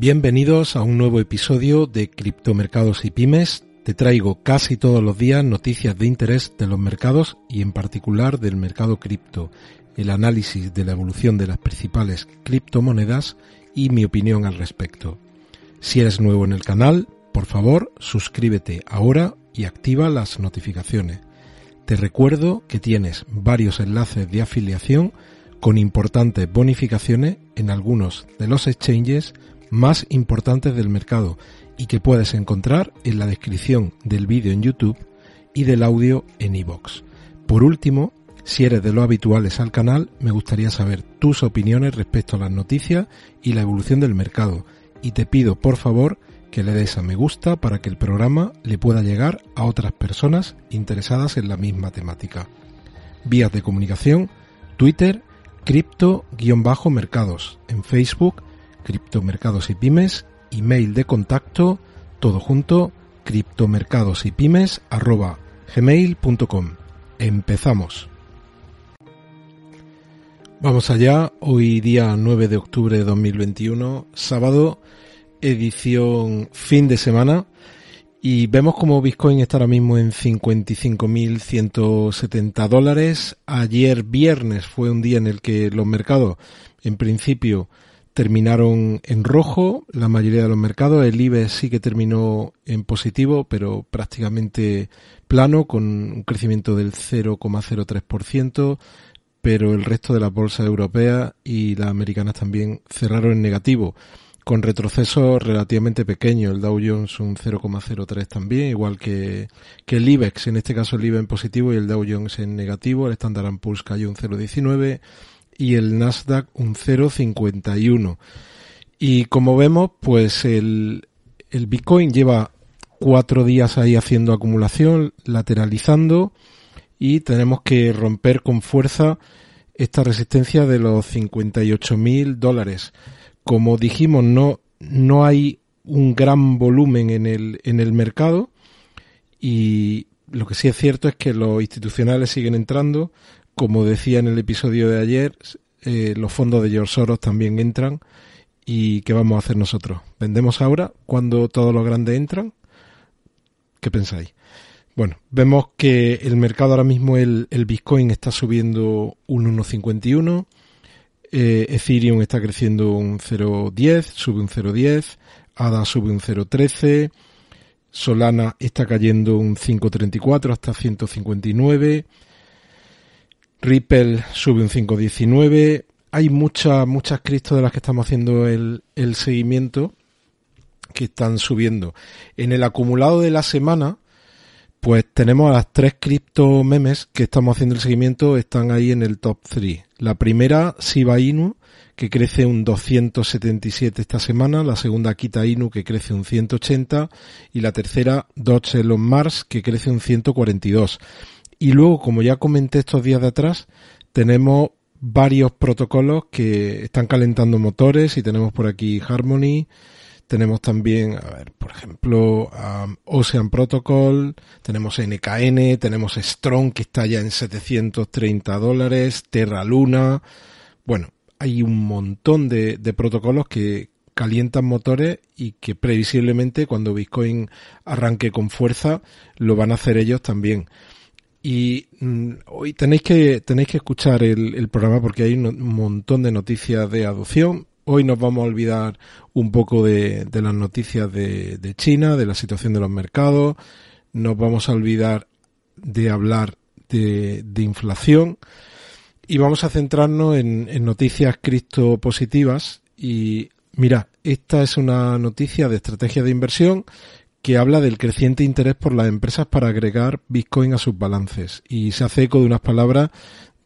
Bienvenidos a un nuevo episodio de Criptomercados y Pymes. Te traigo casi todos los días noticias de interés de los mercados y en particular del mercado cripto, el análisis de la evolución de las principales criptomonedas y mi opinión al respecto. Si eres nuevo en el canal, por favor, suscríbete ahora y activa las notificaciones. Te recuerdo que tienes varios enlaces de afiliación con importantes bonificaciones en algunos de los exchanges más importantes del mercado y que puedes encontrar en la descripción del vídeo en YouTube y del audio en iVoox. Por último, si eres de los habituales al canal, me gustaría saber tus opiniones respecto a las noticias y la evolución del mercado y te pido por favor que le des a me gusta para que el programa le pueda llegar a otras personas interesadas en la misma temática. Vías de comunicación, Twitter, cripto-mercados, en Facebook, criptomercados y pymes, email de contacto, todo junto, criptomercados y pymes arroba gmail.com. Empezamos. Vamos allá, hoy día 9 de octubre de 2021, sábado, edición fin de semana, y vemos como Bitcoin está ahora mismo en 55.170 dólares. Ayer viernes fue un día en el que los mercados, en principio, terminaron en rojo la mayoría de los mercados. El IBEX sí que terminó en positivo, pero prácticamente plano, con un crecimiento del 0,03%, pero el resto de las bolsas europeas y las americanas también cerraron en negativo, con retrocesos relativamente pequeños. El Dow Jones un 0,03 también, igual que, el IBEX, en este caso el IBEX en positivo y el Dow Jones en negativo. El Standard Poor's cayó un 0,19 y el Nasdaq un 0,51. Y como vemos, pues el, el Bitcoin lleva cuatro días ahí haciendo acumulación, lateralizando y tenemos que romper con fuerza esta resistencia de los 58 mil dólares. Como dijimos, no, no hay un gran volumen en el, en el mercado y lo que sí es cierto es que los institucionales siguen entrando, como decía en el episodio de ayer, eh, los fondos de George Soros también entran. ¿Y qué vamos a hacer nosotros? ¿Vendemos ahora cuando todos los grandes entran? ¿Qué pensáis? Bueno, vemos que el mercado ahora mismo, el, Bitcoin está subiendo un 1,51, eh, Ethereum está creciendo un 0,10, sube un 0,10, ADA sube un 0,13, Solana está cayendo un 5,34 hasta 159, Ripple sube un 5.19. Hay muchas, muchas criptos de las que estamos haciendo el, el seguimiento que están subiendo. En el acumulado de la semana, pues tenemos a las tres cripto memes que estamos haciendo el seguimiento, están ahí en el top 3. La primera, Shiba Inu, que crece un 277 esta semana, la segunda Kita Inu, que crece un 180, y la tercera, Dodge Elon Mars, que crece un 142. Y luego, como ya comenté estos días de atrás, tenemos varios protocolos que están calentando motores y tenemos por aquí Harmony, tenemos también, a ver, por ejemplo, um, Ocean Protocol, tenemos NKN, tenemos Strong que está ya en 730 dólares, Terra Luna, bueno, hay un montón de, de protocolos que calientan motores y que previsiblemente cuando Bitcoin arranque con fuerza lo van a hacer ellos también. Y mm, hoy tenéis que, tenéis que escuchar el, programa porque hay un montón de noticias de adopción. Hoy nos vamos a olvidar un poco de, las noticias de, China, de la situación de los mercados. Nos vamos a olvidar de hablar de, inflación. Y vamos a centrarnos en, en noticias cripto positivas. Y mira, esta es una noticia de estrategia de inversión que habla del creciente interés por las empresas para agregar Bitcoin a sus balances y se hace eco de unas palabras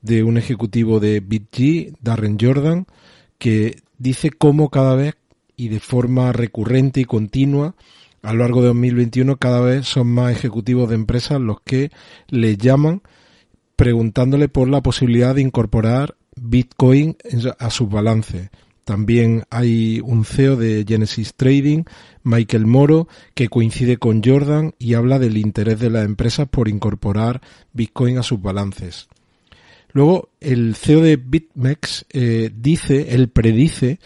de un ejecutivo de BitG, Darren Jordan, que dice cómo cada vez y de forma recurrente y continua a lo largo de 2021 cada vez son más ejecutivos de empresas los que le llaman preguntándole por la posibilidad de incorporar Bitcoin a sus balances. También hay un CEO de Genesis Trading, Michael Moro, que coincide con Jordan y habla del interés de las empresas por incorporar Bitcoin a sus balances. Luego, el CEO de BitMEX eh, dice, él predice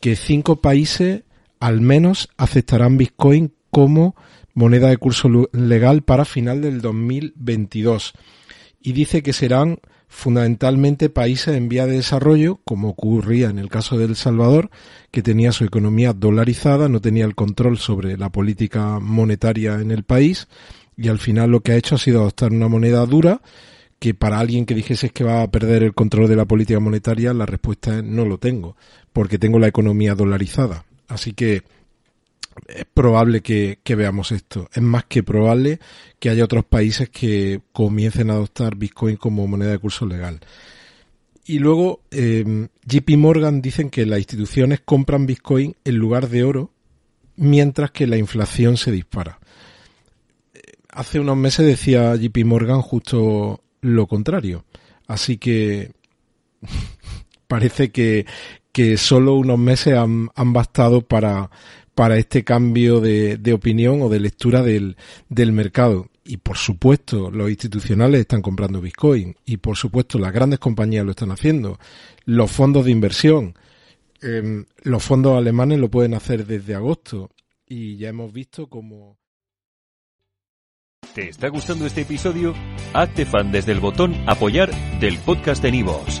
que cinco países al menos aceptarán Bitcoin como moneda de curso legal para final del 2022. Y dice que serán fundamentalmente países en vía de desarrollo, como ocurría en el caso de El Salvador, que tenía su economía dolarizada, no tenía el control sobre la política monetaria en el país, y al final lo que ha hecho ha sido adoptar una moneda dura, que para alguien que dijese que va a perder el control de la política monetaria, la respuesta es no lo tengo, porque tengo la economía dolarizada. Así que es probable que, veamos esto. Es más que probable que haya otros países que comiencen a adoptar Bitcoin como moneda de curso legal. Y luego, eh, JP Morgan dicen que las instituciones compran Bitcoin en lugar de oro, mientras que la inflación se dispara. Hace unos meses decía JP Morgan justo lo contrario. Así que parece que, solo unos meses han bastado para para este cambio de, opinión o de lectura del, del mercado. Y por supuesto, los institucionales están comprando Bitcoin. Y por supuesto, las grandes compañías lo están haciendo. Los fondos de inversión. Em, los fondos alemanes lo pueden hacer desde agosto. Y ya hemos visto cómo. ¿Te está gustando este episodio? Hazte fan desde el botón Apoyar del podcast de Nivos.